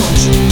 much